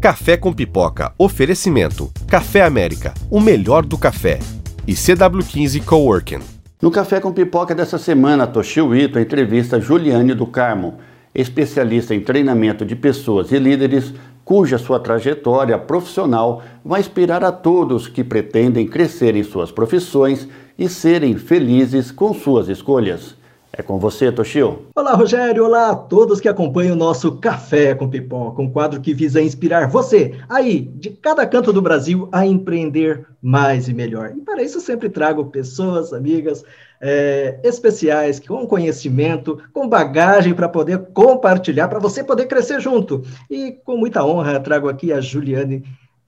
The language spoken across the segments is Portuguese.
Café com Pipoca. Oferecimento. Café América. O melhor do café. E CW15 Coworking. No Café com Pipoca dessa semana, Toshio Ito entrevista Juliane do Carmo, especialista em treinamento de pessoas e líderes, cuja sua trajetória profissional vai inspirar a todos que pretendem crescer em suas profissões e serem felizes com suas escolhas. É com você, Toshio. Olá, Rogério. Olá a todos que acompanham o nosso Café com Pipoca, um quadro que visa inspirar você, aí, de cada canto do Brasil, a empreender mais e melhor. E para isso sempre trago pessoas, amigas, é, especiais, com conhecimento, com bagagem para poder compartilhar, para você poder crescer junto. E com muita honra trago aqui a Juliane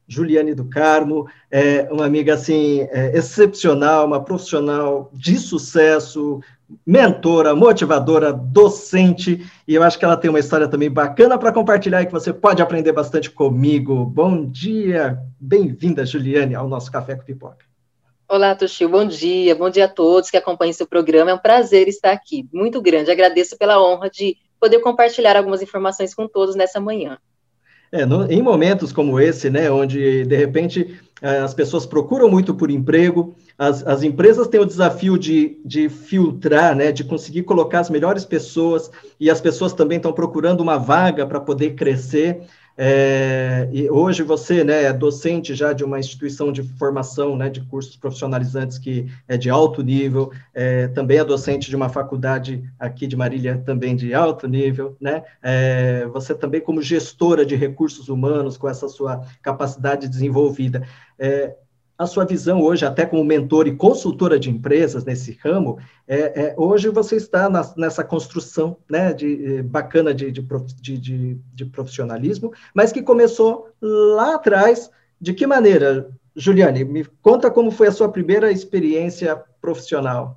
Juliane do Carmo, é uma amiga assim é, excepcional, uma profissional de sucesso, mentora, motivadora, docente, e eu acho que ela tem uma história também bacana para compartilhar e que você pode aprender bastante comigo. Bom dia, bem-vinda, Juliane, ao nosso Café com Pipoca. Olá, Tuxil, bom dia, bom dia a todos que acompanham seu programa, é um prazer estar aqui, muito grande, agradeço pela honra de poder compartilhar algumas informações com todos nessa manhã. É, no, em momentos como esse, né, onde de repente eh, as pessoas procuram muito por emprego, as, as empresas têm o desafio de, de filtrar, né, de conseguir colocar as melhores pessoas, e as pessoas também estão procurando uma vaga para poder crescer. É, e hoje você né, é docente já de uma instituição de formação né, de cursos profissionalizantes que é de alto nível, é, também é docente de uma faculdade aqui de Marília, também de alto nível, né? É, você também como gestora de recursos humanos, com essa sua capacidade desenvolvida. É, a sua visão hoje, até como mentor e consultora de empresas nesse ramo, é, é hoje você está na, nessa construção né, de, eh, bacana de, de, de, de, profissionalismo, mas que começou lá atrás. De que maneira, Juliane? Me conta como foi a sua primeira experiência profissional.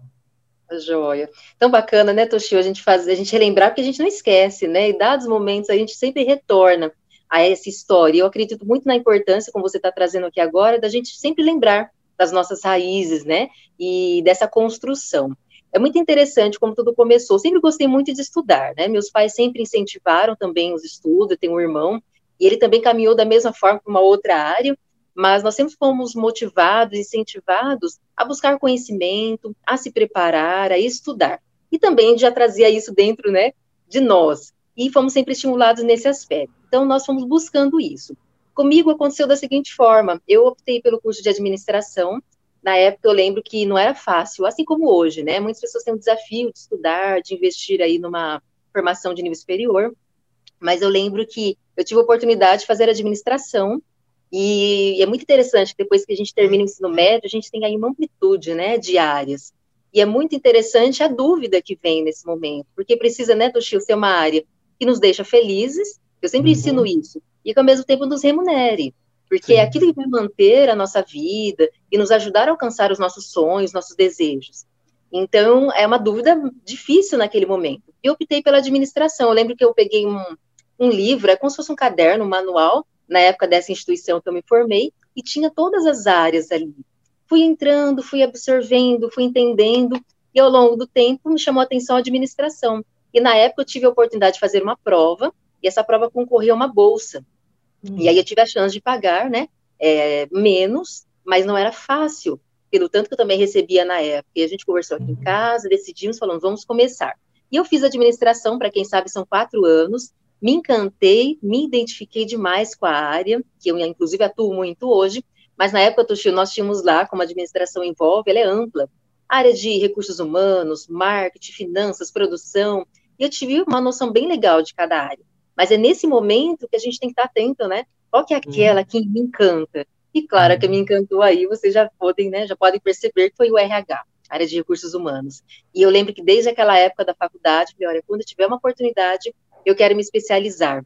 Joia. Tão bacana, né, Toshio, a gente fazer, a gente relembrar, porque a gente não esquece, né? E dados momentos a gente sempre retorna a essa história. Eu acredito muito na importância, como você está trazendo aqui agora, da gente sempre lembrar das nossas raízes, né? E dessa construção. É muito interessante como tudo começou. Sempre gostei muito de estudar, né? Meus pais sempre incentivaram também os estudos. Eu tenho um irmão e ele também caminhou da mesma forma para uma outra área. Mas nós sempre fomos motivados, incentivados a buscar conhecimento, a se preparar, a estudar. E também já trazia isso dentro, né, de nós. E fomos sempre estimulados nesse aspecto. Então, nós fomos buscando isso. Comigo aconteceu da seguinte forma: eu optei pelo curso de administração. Na época, eu lembro que não era fácil, assim como hoje, né? Muitas pessoas têm o desafio de estudar, de investir aí numa formação de nível superior. Mas eu lembro que eu tive a oportunidade de fazer administração e é muito interessante que depois que a gente termina o ensino médio, a gente tem aí uma amplitude, né, de áreas. E é muito interessante a dúvida que vem nesse momento, porque precisa, né, Toshio, ser uma área que nos deixa felizes, eu sempre uhum. ensino isso. E que ao mesmo tempo nos remunere. Porque Sim. é aquilo que vai manter a nossa vida e nos ajudar a alcançar os nossos sonhos, nossos desejos. Então, é uma dúvida difícil naquele momento. Eu optei pela administração. Eu lembro que eu peguei um, um livro, é como se fosse um caderno, um manual, na época dessa instituição que eu me formei, e tinha todas as áreas ali. Fui entrando, fui absorvendo, fui entendendo, e ao longo do tempo me chamou a atenção a administração. E na época eu tive a oportunidade de fazer uma prova, e essa prova concorria a uma bolsa. Hum. E aí eu tive a chance de pagar, né, é, menos, mas não era fácil, pelo tanto que eu também recebia na época. E a gente conversou aqui em uhum. casa, decidimos, falando, vamos começar. E eu fiz administração, para quem sabe, são quatro anos, me encantei, me identifiquei demais com a área, que eu, inclusive, atuo muito hoje, mas na época, nós tínhamos lá, como a administração envolve, ela é ampla, área de recursos humanos, marketing, finanças, produção, e eu tive uma noção bem legal de cada área. Mas é nesse momento que a gente tem que estar atento, né? Qual que é aquela uhum. que me encanta? E claro, uhum. que me encantou aí, vocês já podem, né, já podem perceber que foi o RH, área de recursos humanos. E eu lembro que desde aquela época da faculdade, falei, olha, quando eu tiver uma oportunidade, eu quero me especializar,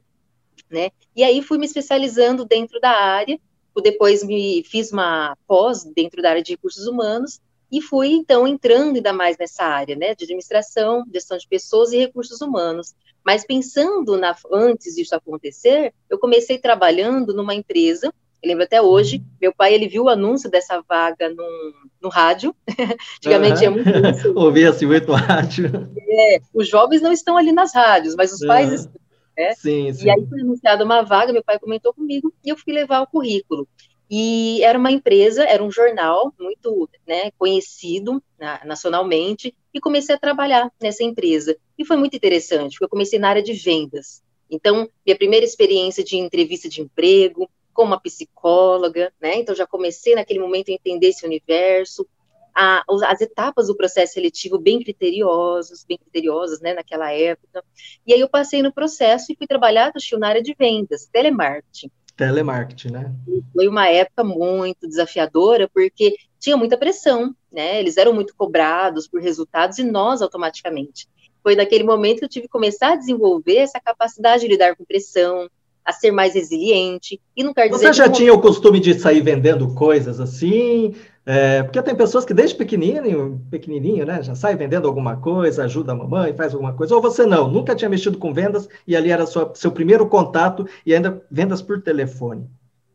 né? E aí fui me especializando dentro da área, depois me fiz uma pós dentro da área de recursos humanos e fui então entrando ainda mais nessa área, né, de administração, gestão de pessoas e recursos humanos. Mas pensando na, antes disso acontecer, eu comecei trabalhando numa empresa. Eu lembro até hoje, uhum. meu pai ele viu o anúncio dessa vaga no, no rádio. Antigamente uhum. é muito Ouvia assim muito rádio. É, os jovens não estão ali nas rádios, mas os uhum. pais Né? Sim, sim. E aí foi anunciada uma vaga, meu pai comentou comigo, e eu fui levar o currículo. E era uma empresa, era um jornal muito né, conhecido na, nacionalmente, e comecei a trabalhar nessa empresa. E foi muito interessante, porque eu comecei na área de vendas. Então, minha primeira experiência de entrevista de emprego, com uma psicóloga, né? Então, já comecei naquele momento a entender esse universo, a, as etapas do processo seletivo bem criteriosos, bem criteriosas, né, naquela época. E aí eu passei no processo e fui trabalhar na área de vendas, telemarketing. Telemarketing, né? Foi uma época muito desafiadora, porque tinha muita pressão, né? Eles eram muito cobrados por resultados e nós automaticamente. Foi naquele momento que eu tive que começar a desenvolver essa capacidade de lidar com pressão, a ser mais resiliente. E não quer dizer Você já tinha o costume de sair vendendo coisas assim? É, porque tem pessoas que desde pequenininho, pequenininho, né, já sai vendendo alguma coisa, ajuda a mamãe, faz alguma coisa. Ou você não, nunca tinha mexido com vendas e ali era sua, seu primeiro contato e ainda vendas por telefone.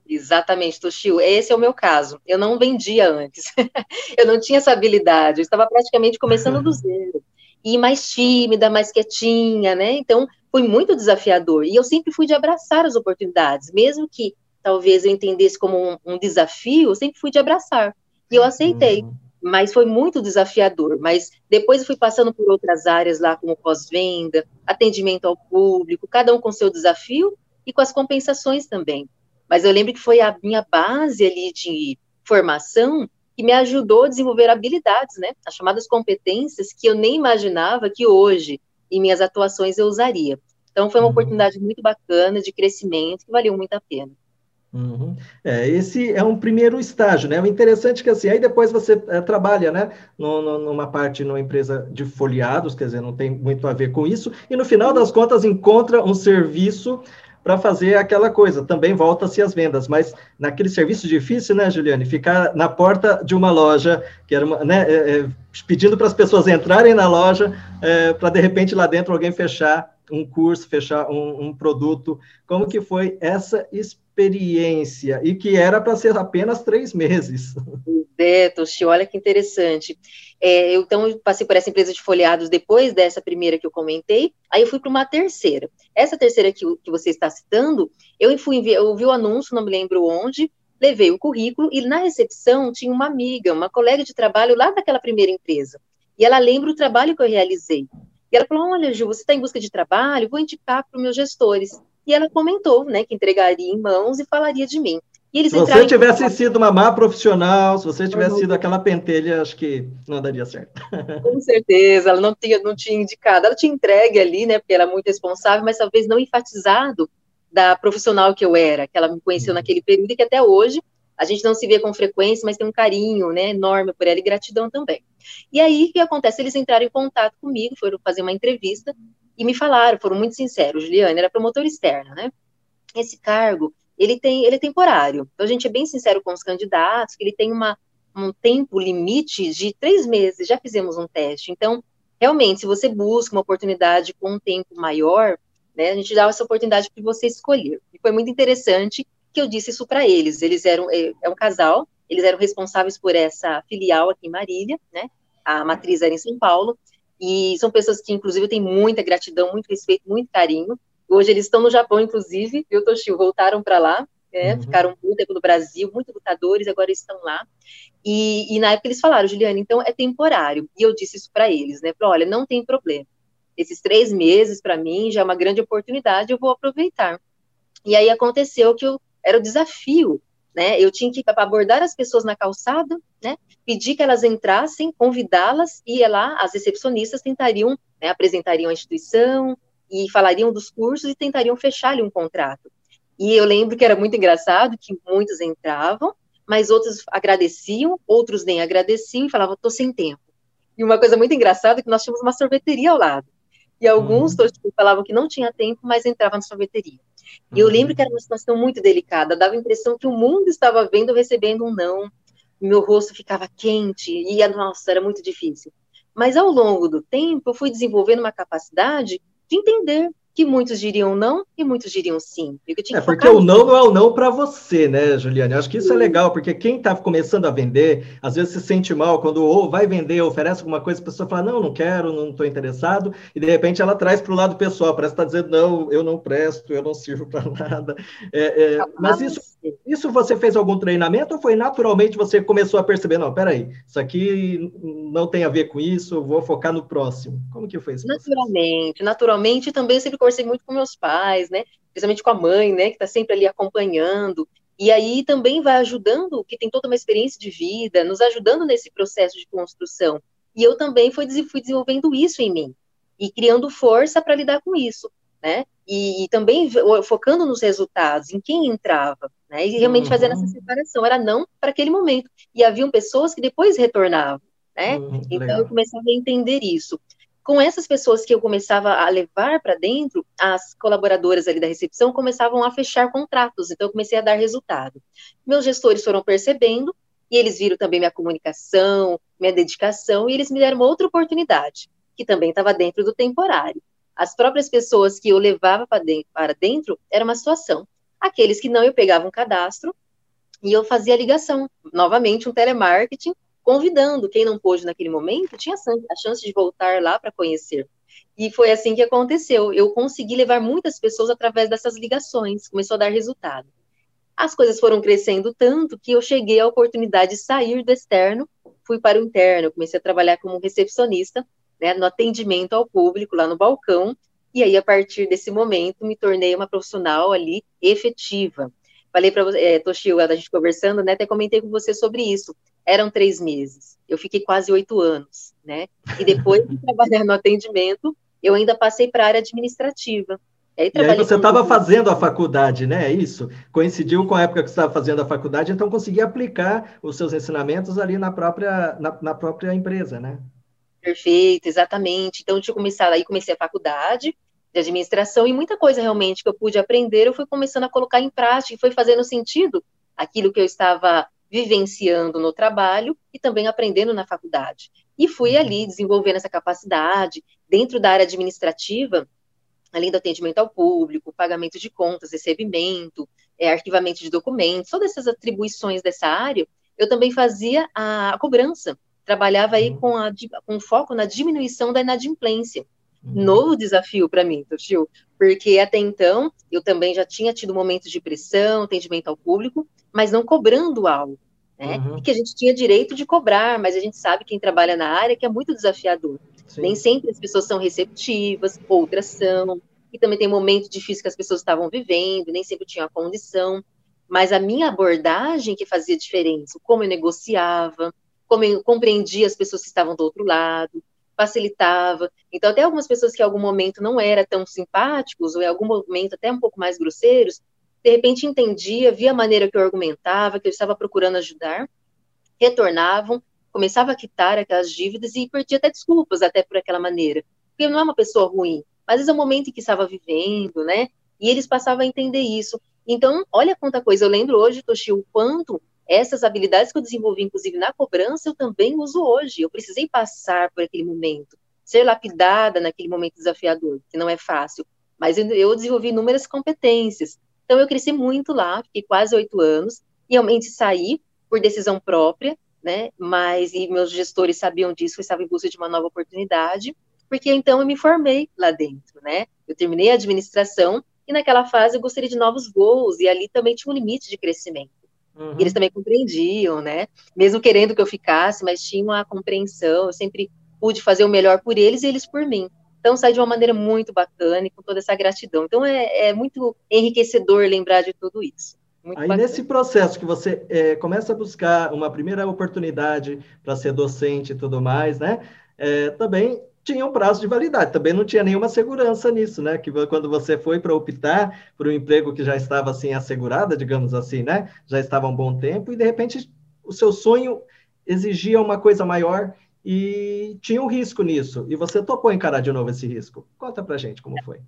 Exatamente, Toshio. Esse é o meu caso. Eu não vendia antes. eu não tinha essa habilidade. Eu estava praticamente começando do zero. E mais tímida, mais quietinha, né? Então, foi muito desafiador. E eu sempre fui de abraçar as oportunidades, mesmo que talvez eu entendesse como um, um desafio, eu sempre fui de abraçar. E eu aceitei. Uhum. Mas foi muito desafiador. Mas depois eu fui passando por outras áreas lá, como pós-venda, atendimento ao público, cada um com seu desafio e com as compensações também. Mas eu lembro que foi a minha base ali de formação que me ajudou a desenvolver habilidades, né? As chamadas competências que eu nem imaginava que hoje, em minhas atuações, eu usaria. Então, foi uma uhum. oportunidade muito bacana de crescimento que valeu muito a pena. Uhum. É, esse é um primeiro estágio, né? O interessante é que assim, aí depois você é, trabalha, né, no, no, numa parte numa empresa de folheados, quer dizer, não tem muito a ver com isso, e no final das contas encontra um serviço para fazer aquela coisa. Também volta-se as vendas, mas naquele serviço difícil, né, Juliane? Ficar na porta de uma loja, que era uma, né, é, é, pedindo para as pessoas entrarem na loja, é, para de repente lá dentro alguém fechar um curso, fechar um, um produto. Como que foi essa experiência? experiência e que era para ser apenas três meses. É, Toshi, olha que interessante. É, eu, então, eu passei por essa empresa de folheados depois dessa primeira que eu comentei, aí eu fui para uma terceira. Essa terceira que, que você está citando, eu fui eu vi o anúncio, não me lembro onde, levei o currículo e na recepção tinha uma amiga, uma colega de trabalho lá daquela primeira empresa. E ela lembra o trabalho que eu realizei. E ela falou: Olha, Ju, você está em busca de trabalho, vou indicar para os meus gestores. E ela comentou, né, que entregaria em mãos e falaria de mim. Se você tivesse em... sido uma má profissional, se você tivesse sido aquela pentelha, acho que não daria certo. Com certeza, ela não tinha, não tinha indicado, ela tinha entregue ali, né, porque era muito responsável, mas talvez não enfatizado da profissional que eu era, que ela me conheceu uhum. naquele período e que até hoje a gente não se vê com frequência, mas tem um carinho, né, enorme por ela e gratidão também. E aí, o que acontece? Eles entraram em contato comigo, foram fazer uma entrevista, e me falaram, foram muito sinceros, Juliane, era promotor externo, né? Esse cargo, ele tem, ele é temporário. Então, a gente é bem sincero com os candidatos, que ele tem uma, um tempo limite de três meses, já fizemos um teste. Então, realmente, se você busca uma oportunidade com um tempo maior, né, a gente dá essa oportunidade para você escolher. E foi muito interessante que eu disse isso para eles. Eles eram, é, é um casal, eles eram responsáveis por essa filial aqui em Marília, né? A matriz era em São Paulo, e são pessoas que, inclusive, têm muita gratidão, muito respeito, muito carinho. Hoje eles estão no Japão, inclusive, viu, Toshio? Voltaram para lá, né? uhum. ficaram muito tempo no Brasil, muito lutadores, agora estão lá. E, e, na época eles falaram, Juliana, então é temporário. E eu disse isso para eles, né? Falei, olha, não tem problema. Esses três meses, para mim, já é uma grande oportunidade, eu vou aproveitar. E aí aconteceu que eu, era o desafio né? Eu tinha que abordar as pessoas na calçada, né? Pedir que elas entrassem, convidá-las e lá as recepcionistas tentariam, né, apresentariam a instituição e falariam dos cursos e tentariam fechar-lhe um contrato. E eu lembro que era muito engraçado que muitos entravam, mas outros agradeciam, outros nem agradeciam e falavam, estou sem tempo. E uma coisa muito engraçada é que nós tínhamos uma sorveteria ao lado. E alguns uhum. falavam que não tinha tempo, mas entravam na sorveteria. E eu lembro que era uma situação muito delicada, dava a impressão que o mundo estava vendo, recebendo um não, meu rosto ficava quente, e, nossa, era muito difícil. Mas ao longo do tempo, eu fui desenvolvendo uma capacidade de entender que muitos diriam não e muitos diriam sim. é porque o não não é o não para você, né, Juliane? Acho que isso é legal, porque quem está começando a vender, às vezes se sente mal quando ou vai vender, oferece alguma coisa, a pessoa fala, não, não quero, não estou interessado, e de repente ela traz para o lado pessoal, parece estar tá dizendo, não, eu não presto, eu não sirvo para nada. É, é, mas isso, isso você fez algum treinamento ou foi naturalmente você começou a perceber, não, peraí, isso aqui não tem a ver com isso, vou focar no próximo. Como que foi isso? Naturalmente, naturalmente também sempre conversei muito com meus pais, né? Principalmente com a mãe, né? Que está sempre ali acompanhando. E aí também vai ajudando, que tem toda uma experiência de vida, nos ajudando nesse processo de construção. E eu também fui desenvolvendo isso em mim e criando força para lidar com isso, né? E, e, também focando nos resultados, em quem entrava, né? E realmente uhum. fazendo essa separação. Era não para aquele momento. E haviam pessoas que depois retornavam, né? Uhum, então legal. eu começava a entender isso com essas pessoas que eu começava a levar para dentro, as colaboradoras ali da recepção começavam a fechar contratos, então eu comecei a dar resultado. Meus gestores foram percebendo, e eles viram também minha comunicação, minha dedicação, e eles me deram uma outra oportunidade, que também estava dentro do temporário. As próprias pessoas que eu levava para dentro, dentro era uma situação. Aqueles que não, eu pegava um cadastro e eu fazia ligação, novamente um telemarketing, convidando quem não pôde naquele momento, tinha a chance de voltar lá para conhecer. E foi assim que aconteceu. Eu consegui levar muitas pessoas através dessas ligações, começou a dar resultado. As coisas foram crescendo tanto que eu cheguei à oportunidade de sair do externo, fui para o interno, comecei a trabalhar como recepcionista, né, no atendimento ao público lá no balcão, e aí a partir desse momento me tornei uma profissional ali efetiva. Falei para você, é, Toshio, a gente conversando, né, até comentei com você sobre isso eram três meses. Eu fiquei quase oito anos, né? E depois de trabalhar no atendimento, eu ainda passei para a área administrativa. E aí, e aí você estava fazendo a faculdade, né? É isso? Coincidiu com a época que você estava fazendo a faculdade, então conseguia aplicar os seus ensinamentos ali na própria, na, na própria empresa, né? Perfeito, exatamente. Então, eu tinha começado aí, comecei a faculdade de administração e muita coisa realmente que eu pude aprender, eu fui começando a colocar em prática e foi fazendo sentido aquilo que eu estava vivenciando no trabalho e também aprendendo na faculdade. E fui uhum. ali desenvolvendo essa capacidade dentro da área administrativa, além do atendimento ao público, pagamento de contas, recebimento, é, arquivamento de documentos, todas essas atribuições dessa área, eu também fazia a, cobrança. Trabalhava aí uhum. com, a, com foco na diminuição da inadimplência. Uhum. Novo desafio para mim, Tio, porque até então eu também já tinha tido momentos de pressão, atendimento ao público, mas não cobrando algo né? Uhum. E que a gente tinha direito de cobrar, mas a gente sabe quem trabalha na área que é muito desafiador. Sim. Nem sempre as pessoas são receptivas, outras são, e também tem momentos difíceis que as pessoas estavam vivendo, nem sempre tinham a condição. Mas a minha abordagem que fazia diferença, como eu negociava, compreendia as pessoas que estavam do outro lado, facilitava. Então, até algumas pessoas que em algum momento não eram tão simpáticos, ou em algum momento até um pouco mais grosseiros, de repente entendia, via a maneira que eu argumentava, que eu estava procurando ajudar, retornavam, começava a quitar aquelas dívidas e perdia até desculpas até por aquela maneira. Porque não é uma pessoa ruim, mas vezes é o momento em que estava vivendo, né? E eles passavam a entender isso. Então, olha quanta coisa. Eu lembro hoje, Toshi, o quanto essas habilidades que eu desenvolvi, inclusive na cobrança, eu também uso hoje. Eu precisei passar por aquele momento, ser lapidada naquele momento desafiador, que não é fácil. Mas eu desenvolvi inúmeras competências. Então, eu cresci muito lá, fiquei quase oito anos, e realmente saí por decisão própria, né? Mas e meus gestores sabiam disso, eu estava em busca de uma nova oportunidade, porque então eu me formei lá dentro, né? Eu terminei a administração e naquela fase eu gostaria de novos voos e ali também tinha um limite de crescimento. Uhum. eles também compreendiam, né? Mesmo querendo que eu ficasse, mas tinham a compreensão, eu sempre pude fazer o melhor por eles e eles por mim. Então, sai de uma maneira muito bacana e com toda essa gratidão. Então, é, é muito enriquecedor lembrar de tudo isso. Muito Aí, bacana. nesse processo que você é, começa a buscar uma primeira oportunidade para ser docente e tudo mais, né? É, também tinha um prazo de validade, também não tinha nenhuma segurança nisso, né? Que quando você foi para optar por um emprego que já estava assim assegurada, digamos assim, né? Já estava um bom tempo e de repente o seu sonho exigia uma coisa maior e tinha um risco nisso. E você topou encarar de novo esse risco. Conta pra gente como foi.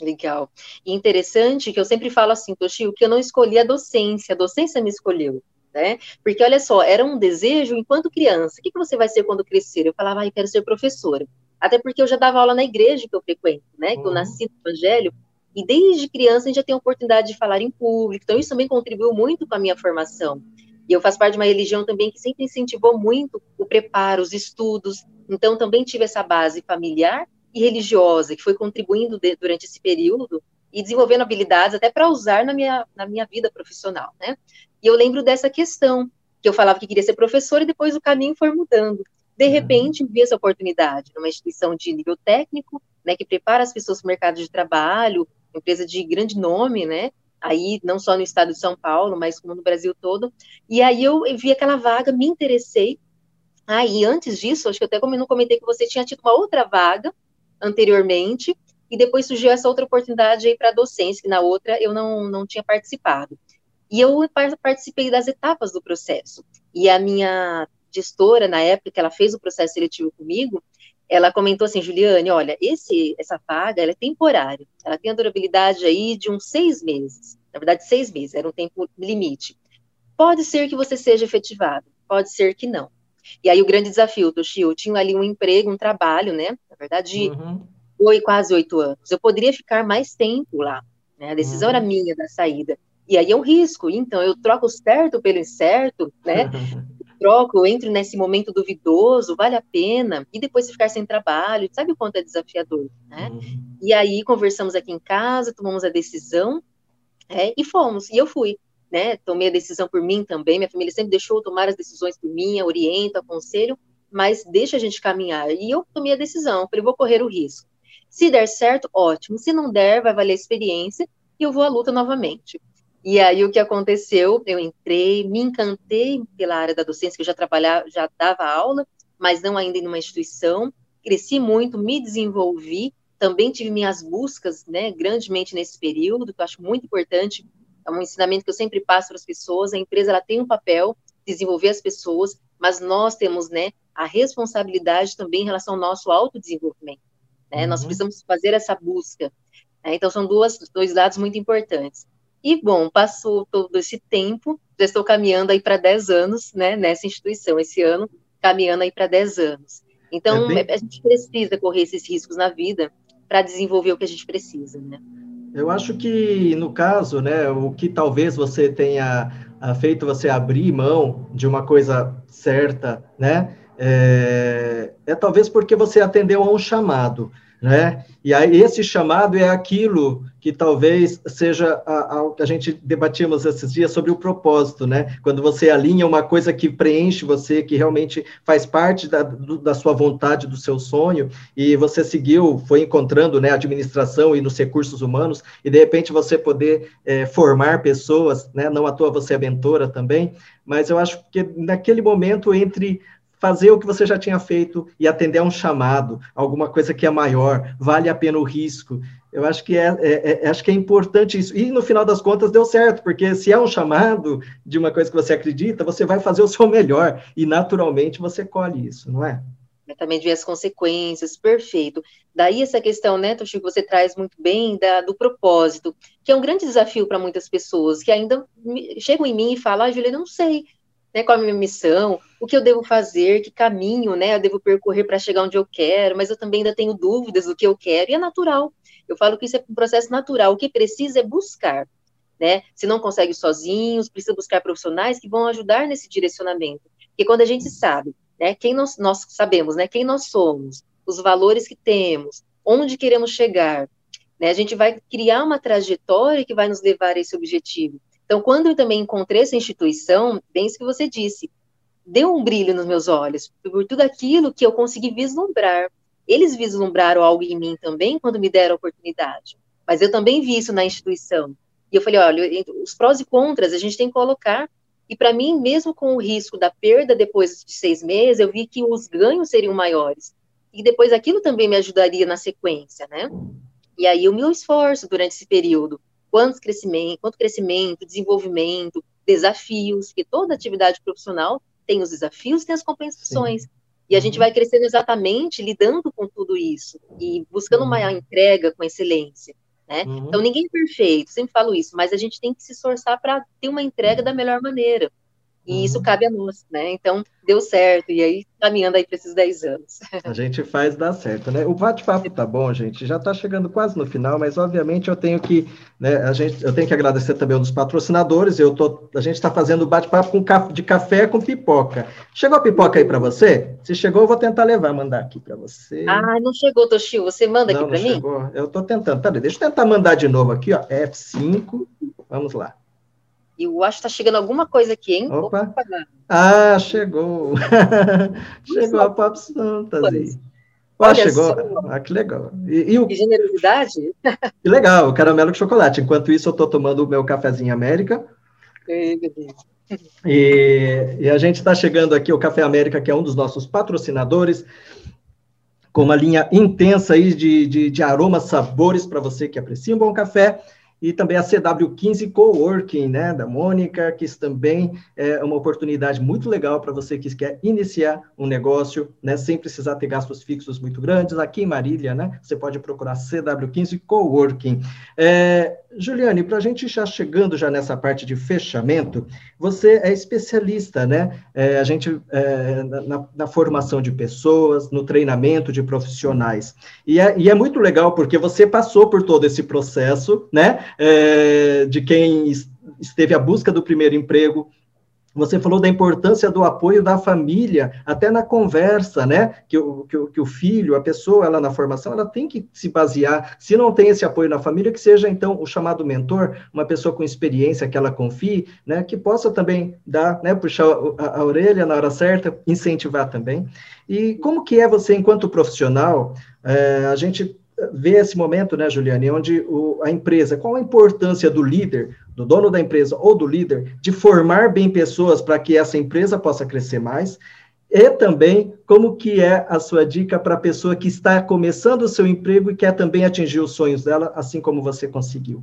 Legal. E interessante que eu sempre falo assim, Toshio, que eu não escolhi a docência, a docência me escolheu. Né? Porque olha só, era um desejo enquanto criança. O que, que você vai ser quando crescer? Eu falava, ah, eu quero ser professora. até porque eu já dava aula na igreja que eu frequento, né? Que eu uhum. nasci no Evangelho, e desde criança a gente já tem a oportunidade de falar em público, então isso também contribuiu muito com a minha formação. E eu faço parte de uma religião também que sempre incentivou muito o preparo, os estudos, então também tive essa base familiar e religiosa, que foi contribuindo de, durante esse período e desenvolvendo habilidades até para usar na minha, na minha vida profissional, né? E eu lembro dessa questão, que eu falava que queria ser professora e depois o caminho foi mudando. De uhum. repente, vi essa oportunidade numa instituição de nível técnico, né, que prepara as pessoas para o mercado de trabalho, empresa de grande nome, né, aí não só no estado de São Paulo, mas como no Brasil todo. E aí eu vi aquela vaga, me interessei. Ah, e antes disso, acho que eu até não comentei que você tinha tido uma outra vaga anteriormente, e depois surgiu essa outra oportunidade aí para docência, que na outra eu não, não tinha participado. E eu participei das etapas do processo. E a minha gestora, na época que ela fez o processo seletivo comigo, ela comentou assim, Juliane, olha, esse, essa vaga, é temporária, ela tem a durabilidade aí de uns seis meses, na verdade, seis meses, era um tempo limite. Pode ser que você seja efetivado, pode ser que não. E aí o grande desafio, Toshio, eu tinha ali um emprego, um trabalho, né, na verdade, uhum. oito, quase oito anos, eu poderia ficar mais tempo lá, né, a decisão uhum. era minha da saída, e aí é um risco, então eu troco o certo pelo incerto, né, troco, eu entro nesse momento duvidoso, vale a pena, e depois ficar sem trabalho, sabe o quanto é desafiador, né? Uhum. E aí conversamos aqui em casa, tomamos a decisão, é, e fomos, e eu fui, né? Tomei a decisão por mim também, minha família sempre deixou tomar as decisões por mim, oriento, aconselho, mas deixa a gente caminhar. E eu tomei a decisão, falei, vou correr o risco. Se der certo, ótimo. Se não der, vai valer a experiência e eu vou à luta novamente. E aí o que aconteceu? Eu entrei, me encantei pela área da docência, que eu já trabalhava, já dava aula, mas não ainda em uma instituição. Cresci muito, me desenvolvi, também tive minhas buscas, né, grandemente nesse período, que eu acho muito importante. É um ensinamento que eu sempre passo para as pessoas. A empresa ela tem um papel de desenvolver as pessoas, mas nós temos, né, a responsabilidade também em relação ao nosso autodesenvolvimento. Né? Uhum. Nós precisamos fazer essa busca. Né? Então são duas, dois lados muito importantes. E, bom, passou todo esse tempo, já estou caminhando aí para 10 anos, né, nessa instituição, esse ano, caminhando aí para 10 anos. Então, é bem... a gente precisa correr esses riscos na vida para desenvolver o que a gente precisa, né? Eu acho que, no caso, né, o que talvez você tenha ah, feito você abrir mão de uma coisa certa, né, é, é talvez porque você atendeu a um chamado né? E aí esse chamado é aquilo que talvez seja o que a gente debatíamos esses dias sobre o propósito, né? Quando você alinha uma coisa que preenche você, que realmente faz parte da, do, da sua vontade, do seu sonho, e você seguiu, foi encontrando, né, administração e nos recursos humanos, e de repente você poder é, formar pessoas, né? Não à toa você é mentora também, mas eu acho que naquele momento entre fazer o que você já tinha feito e atender a um chamado, alguma coisa que é maior, vale a pena o risco. Eu acho que é, é, é, acho que é importante isso. E no final das contas deu certo, porque se é um chamado de uma coisa que você acredita, você vai fazer o seu melhor e naturalmente você colhe isso, não é? também de ver as consequências, perfeito. Daí essa questão, né, Toshi, que você traz muito bem da, do propósito, que é um grande desafio para muitas pessoas que ainda chegam em mim e falam, ah, Julia, não sei, né, qual a minha missão, o que eu devo fazer, que caminho, né, eu devo percorrer para chegar onde eu quero, mas eu também ainda tenho dúvidas do que eu quero, e é natural. Eu falo que isso é um processo natural. O que precisa é buscar, né? Se não consegue sozinhos, precisa buscar profissionais que vão ajudar nesse direcionamento. Porque quando a gente sabe, né, quem nós, nós sabemos, né, quem nós somos, os valores que temos, onde queremos chegar, né, a gente vai criar uma trajetória que vai nos levar a esse objetivo. Então, quando eu também encontrei essa instituição, bem isso que você disse, deu um brilho nos meus olhos, por tudo aquilo que eu consegui vislumbrar. Eles vislumbraram algo em mim também quando me deram a oportunidade, mas eu também vi isso na instituição. E eu falei, olha, os prós e contras a gente tem que colocar. E para mim, mesmo com o risco da perda depois de seis meses, eu vi que os ganhos seriam maiores. E depois aquilo também me ajudaria na sequência, né? E aí o meu esforço durante esse período quanto crescimento, quanto crescimento, desenvolvimento, desafios, que toda atividade profissional tem os desafios, tem as compensações. Sim. E a gente uhum. vai crescendo exatamente lidando com tudo isso e buscando uhum. uma entrega com excelência. Né? Uhum. Então, ninguém é perfeito, sempre falo isso, mas a gente tem que se esforçar para ter uma entrega da melhor maneira. E uhum. isso cabe a nós, né? Então, deu certo, e aí caminhando aí para esses 10 anos. A gente faz dar certo, né? O bate-papo tá bom, gente, já está chegando quase no final, mas obviamente eu tenho que, né, a gente, eu tenho que agradecer também aos patrocinadores, eu tô, a gente está fazendo bate-papo com de café com pipoca. Chegou a pipoca aí para você? Se chegou, eu vou tentar levar, mandar aqui para você. Ah, não chegou, Toshio, você manda não, aqui para mim? Chegou. Eu estou tentando, tá, deixa eu tentar mandar de novo aqui, ó, F5, vamos lá. Eu acho que está chegando alguma coisa aqui, hein? Opa! Opa. Ah, chegou! chegou a Pop Fantasy. Ah, chegou. Ah, que legal. E, e o... Que generosidade. Que legal, caramelo de chocolate. Enquanto isso, eu estou tomando o meu cafezinho América. E, e a gente está chegando aqui, o Café América, que é um dos nossos patrocinadores, com uma linha intensa aí de, de, de aromas, sabores para você que aprecia um bom café e também a CW15 Coworking, né, da Mônica, que também é uma oportunidade muito legal para você que quer iniciar um negócio, né, sem precisar ter gastos fixos muito grandes. Aqui em Marília, né, você pode procurar CW15 Coworking. É, Juliane, para a gente já chegando já nessa parte de fechamento, você é especialista, né? É, a gente é, na, na, formação de pessoas, no treinamento de profissionais. E é, e é, muito legal porque você passou por todo esse processo, né? É, de quem esteve à busca do primeiro emprego, você falou da importância do apoio da família, até na conversa, né? Que o, que o, que o filho, a pessoa, ela na formação, ela tem que se basear. Se não tem esse apoio na família, que seja então o chamado mentor, uma pessoa com experiência que ela confie, né? Que possa também dar, né? Puxar a, a orelha na hora certa, incentivar também. E como que é você, enquanto profissional, é, a gente vê esse momento, né, Juliane, onde o, a empresa, qual a importância do líder, do dono da empresa ou do líder, de formar bem pessoas para que essa empresa possa crescer mais, e também como que é a sua dica para a pessoa que está começando o seu emprego e quer também atingir os sonhos dela, assim como você conseguiu.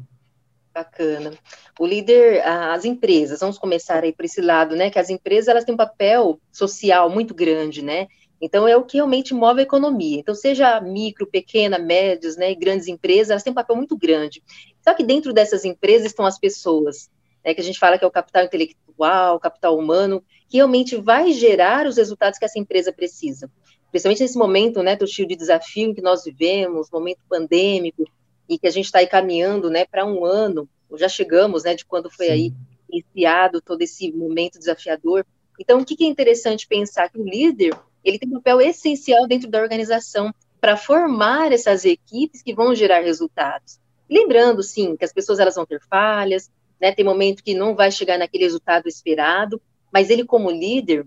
Bacana. O líder, as empresas, vamos começar aí por esse lado, né? Que as empresas elas têm um papel social muito grande, né? Então, é o que realmente move a economia. Então, seja micro, pequena, médias, né, grandes empresas, elas têm um papel muito grande. Só que dentro dessas empresas estão as pessoas, né, que a gente fala que é o capital intelectual, o capital humano, que realmente vai gerar os resultados que essa empresa precisa. Principalmente nesse momento, né, do estilo de desafio em que nós vivemos, momento pandêmico, e que a gente está aí caminhando, né, para um ano, já chegamos, né, de quando foi Sim. aí iniciado todo esse momento desafiador. Então, o que, que é interessante pensar? Que o líder, ele tem um papel essencial dentro da organização para formar essas equipes que vão gerar resultados. Lembrando, sim, que as pessoas elas vão ter falhas, né, tem momento que não vai chegar naquele resultado esperado, mas ele como líder,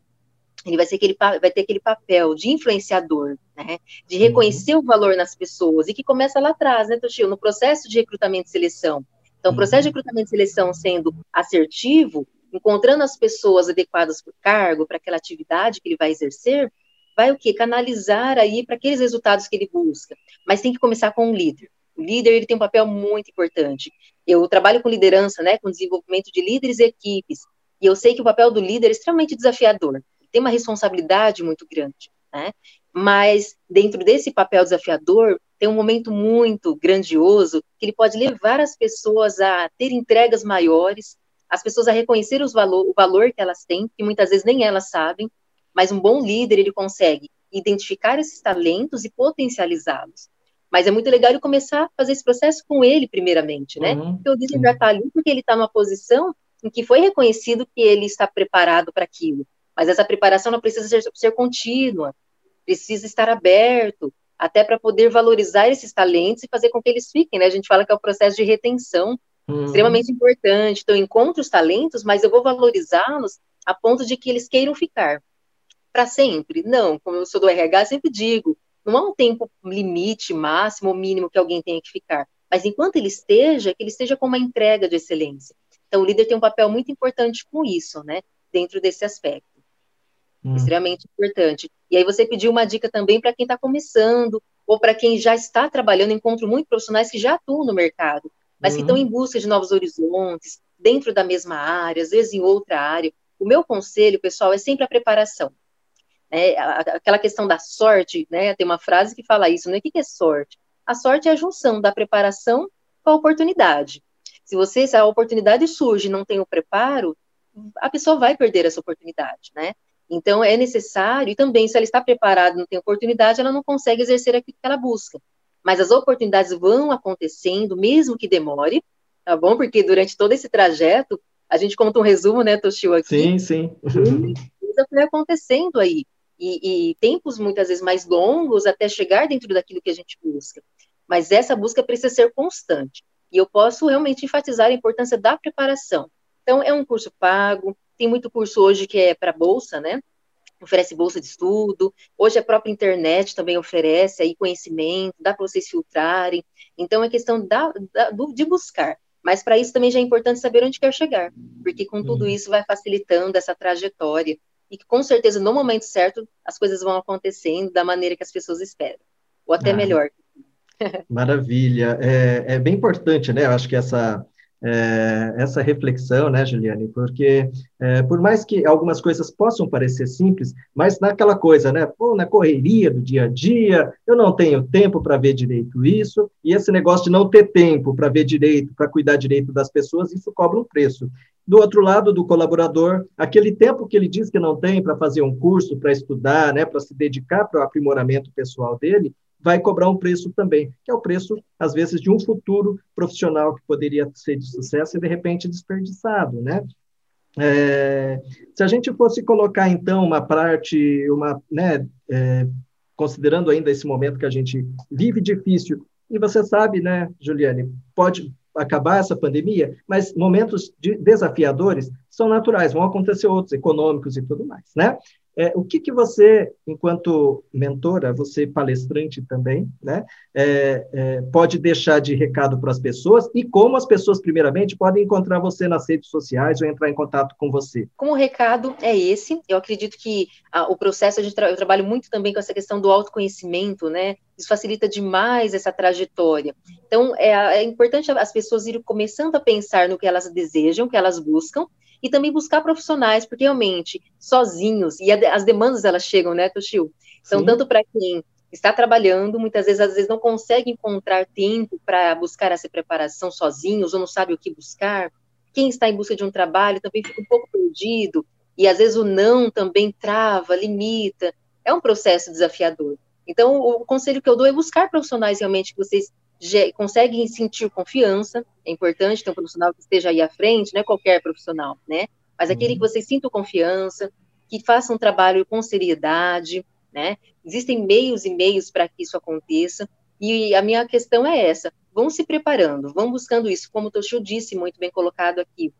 ele vai, aquele, vai ter aquele papel de influenciador, né, de reconhecer uhum. o valor nas pessoas, e que começa lá atrás, né, Toshio, no processo de recrutamento e seleção. Então, o processo de recrutamento e seleção sendo assertivo, encontrando as pessoas adequadas para o cargo, para aquela atividade que ele vai exercer, vai o quê? Canalizar aí para aqueles resultados que ele busca. Mas tem que começar com o líder. O líder ele tem um papel muito importante. Eu trabalho com liderança, né, com desenvolvimento de líderes e equipes, e eu sei que o papel do líder é extremamente desafiador. Tem uma responsabilidade muito grande, né? Mas dentro desse papel desafiador, tem um momento muito grandioso que ele pode levar as pessoas a ter entregas maiores, as pessoas a reconhecer valor, o valor que elas têm, que muitas vezes nem elas sabem, mas um bom líder, ele consegue identificar esses talentos e potencializá-los. Mas é muito legal ele começar a fazer esse processo com ele, primeiramente, né? Uhum, porque o líder já está ali porque ele está numa posição em que foi reconhecido que ele está preparado para aquilo. Mas essa preparação não precisa ser, ser contínua, precisa estar aberto, até para poder valorizar esses talentos e fazer com que eles fiquem, né? A gente fala que é o processo de retenção, uhum. extremamente importante. Então, eu encontro os talentos, mas eu vou valorizá-los a ponto de que eles queiram ficar para sempre? Não, como eu sou do RH, sempre digo, não há um tempo limite, máximo ou mínimo que alguém tenha que ficar. Mas enquanto ele esteja, que ele esteja com uma entrega de excelência. Então, o líder tem um papel muito importante com isso, né? Dentro desse aspecto. Hum. Extremamente importante. E aí você pediu uma dica também para quem está começando, ou para quem já está trabalhando, encontro muito profissionais que já atuam no mercado, mas uhum. que estão em busca de novos horizontes, dentro da mesma área, às vezes em outra área. O meu conselho, pessoal, é sempre a preparação. É, aquela questão da sorte, né? Tem uma frase que fala isso, né? O que é sorte? A sorte é a junção da preparação com a oportunidade. Se você, se a oportunidade surge e não tem o preparo, a pessoa vai perder essa oportunidade, né? Então, é necessário, e também, se ela está preparada, não tem oportunidade, ela não consegue exercer aquilo que ela busca. Mas as oportunidades vão acontecendo, mesmo que demore, tá bom? Porque durante todo esse trajeto, a gente conta um resumo, né, Toshio, aqui. Sim, sim. Coisa foi acontecendo aí. E, e tempos, muitas vezes, mais longos, até chegar dentro daquilo que a gente busca. Mas essa busca precisa ser constante. E eu posso realmente enfatizar a importância da preparação. Então, é um curso pago, tem muito curso hoje que é para bolsa, né? Oferece bolsa de estudo. Hoje a própria internet também oferece aí conhecimento, dá para vocês filtrarem. Então é questão da, da, de buscar. Mas para isso também já é importante saber onde quer chegar, porque com tudo uhum. isso vai facilitando essa trajetória e que com certeza no momento certo as coisas vão acontecendo da maneira que as pessoas esperam, ou até ah, melhor. Maravilha, é, é, bem importante, né? Eu acho que essa é, essa reflexão, né, Juliane? Porque é, por mais que algumas coisas possam parecer simples, mas naquela coisa, né? Pô, na correria do dia a dia, eu não tenho tempo para ver direito isso, e esse negócio de não ter tempo para ver direito, para cuidar direito das pessoas, isso cobra um preço. Do outro lado, do colaborador, aquele tempo que ele diz que não tem para fazer um curso, para estudar, né, para se dedicar para o aprimoramento pessoal dele, vai cobrar um preço também, que é o preço, às vezes, de um futuro profissional que poderia ser de sucesso e, de repente, desperdiçado, né? É, se a gente fosse colocar, então, uma parte, uma, né, é, considerando ainda esse momento que a gente vive difícil, e você sabe, né, Juliane, pode acabar essa pandemia, mas momentos de desafiadores são naturais, vão acontecer outros, econômicos e tudo mais, né? É, o que, que você, enquanto mentora, você palestrante também, né, é, é, pode deixar de recado para as pessoas e como as pessoas, primeiramente, podem encontrar você nas redes sociais ou entrar em contato com você? Como recado é esse, eu acredito que ah, o processo, de tra eu trabalho muito também com essa questão do autoconhecimento, né, isso facilita demais essa trajetória. Então, é, é importante as pessoas irem começando a pensar no que elas desejam, que elas buscam, e também buscar profissionais, porque realmente, sozinhos, e as demandas elas chegam, né, Toshio? Então, Sim. tanto para quem está trabalhando, muitas vezes, às vezes não consegue encontrar tempo para buscar essa preparação sozinhos, ou não sabe o que buscar. Quem está em busca de um trabalho também fica um pouco perdido, e às vezes o não também trava, limita. É um processo desafiador. Então, o conselho que eu dou é buscar profissionais realmente que vocês conseguem sentir confiança, é importante ter um profissional que esteja aí à frente, não é qualquer profissional, né? Mas aquele uhum. que vocês sintam confiança, que faça um trabalho com seriedade, né? Existem meios e meios para que isso aconteça, e a minha questão é essa, vão se preparando, vão buscando isso, como o Toshio disse, muito bem colocado aqui,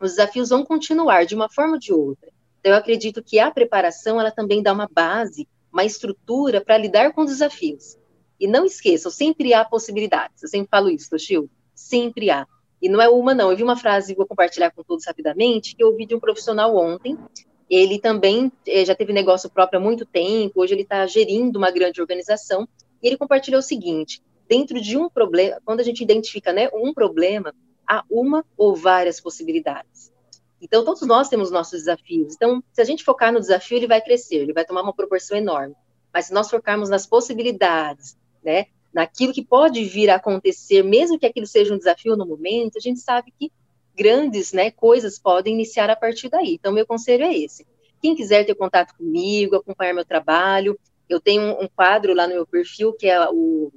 os desafios vão continuar de uma forma ou de outra, então eu acredito que a preparação, ela também dá uma base, uma estrutura para lidar com os desafios, e não esqueçam, sempre há possibilidades. Eu sempre falo isso, Toshio. Sempre há. E não é uma, não. Eu vi uma frase, vou compartilhar com todos rapidamente, que eu ouvi de um profissional ontem. Ele também eh, já teve negócio próprio há muito tempo, hoje ele está gerindo uma grande organização. E ele compartilhou o seguinte: dentro de um problema, quando a gente identifica né, um problema, há uma ou várias possibilidades. Então, todos nós temos nossos desafios. Então, se a gente focar no desafio, ele vai crescer, ele vai tomar uma proporção enorme. Mas se nós focarmos nas possibilidades, né, naquilo que pode vir a acontecer, mesmo que aquilo seja um desafio no momento, a gente sabe que grandes né, coisas podem iniciar a partir daí. Então, meu conselho é esse. Quem quiser ter contato comigo, acompanhar meu trabalho, eu tenho um, quadro lá no meu perfil que é o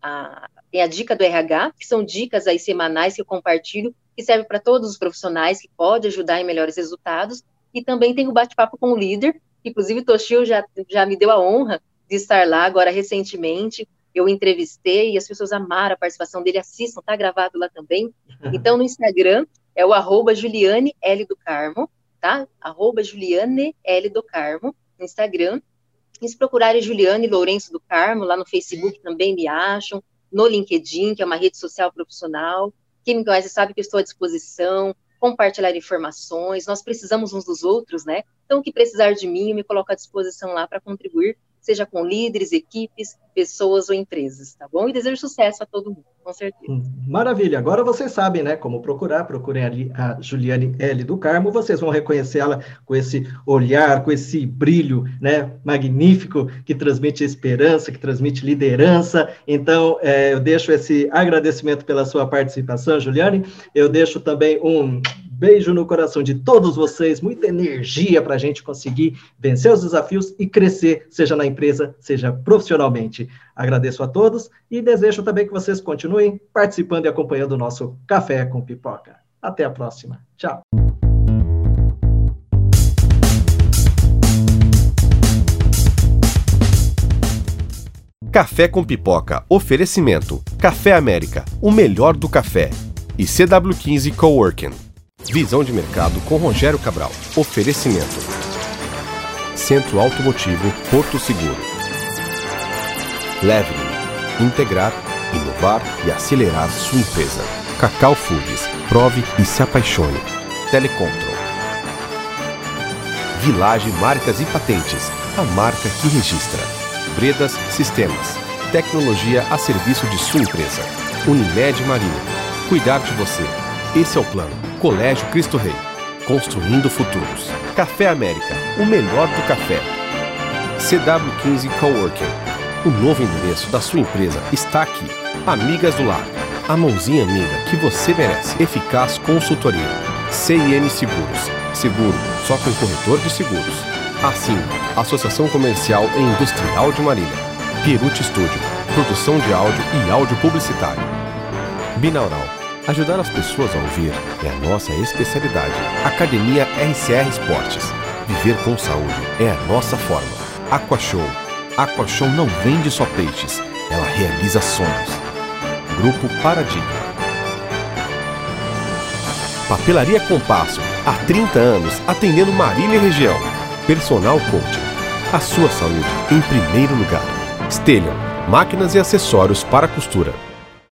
a, tem a dica do RH, que são dicas aí semanais que eu compartilho, que serve para todos os profissionais, que pode ajudar em melhores resultados. E também tem o bate-papo com o líder, inclusive Toshio já, já me deu a honra de estar lá agora recentemente eu entrevistei e as pessoas amaram a participação dele, assistam, tá gravado lá também. Então, no Instagram é o arroba Juliane L do Carmo, tá? Arroba Juliane L do Carmo, no Instagram. E se procurarem Juliane Lourenço do Carmo, lá no Facebook também me acham, no LinkedIn, que é uma rede social profissional. Quem me conhece sabe que eu estou à disposição, compartilhar informações, nós precisamos uns dos outros, né? Então, o que precisar de mim, eu me coloco à disposição lá para contribuir seja com líderes, equipes, pessoas ou empresas, tá bom? E desejo sucesso a todo mundo, com certeza. Hum, maravilha. Agora vocês sabem, né, como procurar. Procurem ali a Juliane L. do Carmo. Vocês vão reconhecê-la com esse olhar, com esse brilho, né, magnífico que transmite esperança, que transmite liderança. Então, é, eu deixo esse agradecimento pela sua participação, Juliane. Eu deixo também um beijo no coração de todos vocês, muita energia para a gente conseguir vencer os desafios e crescer, seja na empresa, seja profissionalmente. Agradeço a todos e desejo também que vocês continuem participando e acompanhando o nosso Café com Pipoca. Até a próxima. Tchau. Café com Pipoca. Oferecimento. Café América. O melhor do café. E CW15 Coworking. Visão de mercado com Rogério Cabral. Oferecimento. Centro Automotivo Porto Seguro. Leve. Integrar, inovar e acelerar sua empresa. Cacau Foods. Prove e se apaixone. Telecontrol. Village Marcas e Patentes. A marca que registra. Bredas Sistemas. Tecnologia a serviço de sua empresa. Unimed Marinho. Cuidar de você. Esse é o plano. Colégio Cristo Rei. Construindo futuros. Café América. O melhor do café. CW15 Coworking. O novo endereço da sua empresa está aqui. Amigas do Lar. A mãozinha amiga que você merece. Eficaz consultoria. CIM Seguros. Seguro só com corretor de seguros. Assim, Associação Comercial e Industrial de Marília. Pieruti Studio, produção de áudio e áudio publicitário. Binaural, ajudar as pessoas a ouvir é a nossa especialidade. Academia RCR Esportes, viver com saúde é a nossa forma. Aquashow, Aquashow não vende só peixes, ela realiza sonhos. Grupo Paradigma. Papelaria Compasso, há 30 anos atendendo Marília e região. Personal Coaching. A sua saúde em primeiro lugar. Stellion, máquinas e acessórios para costura.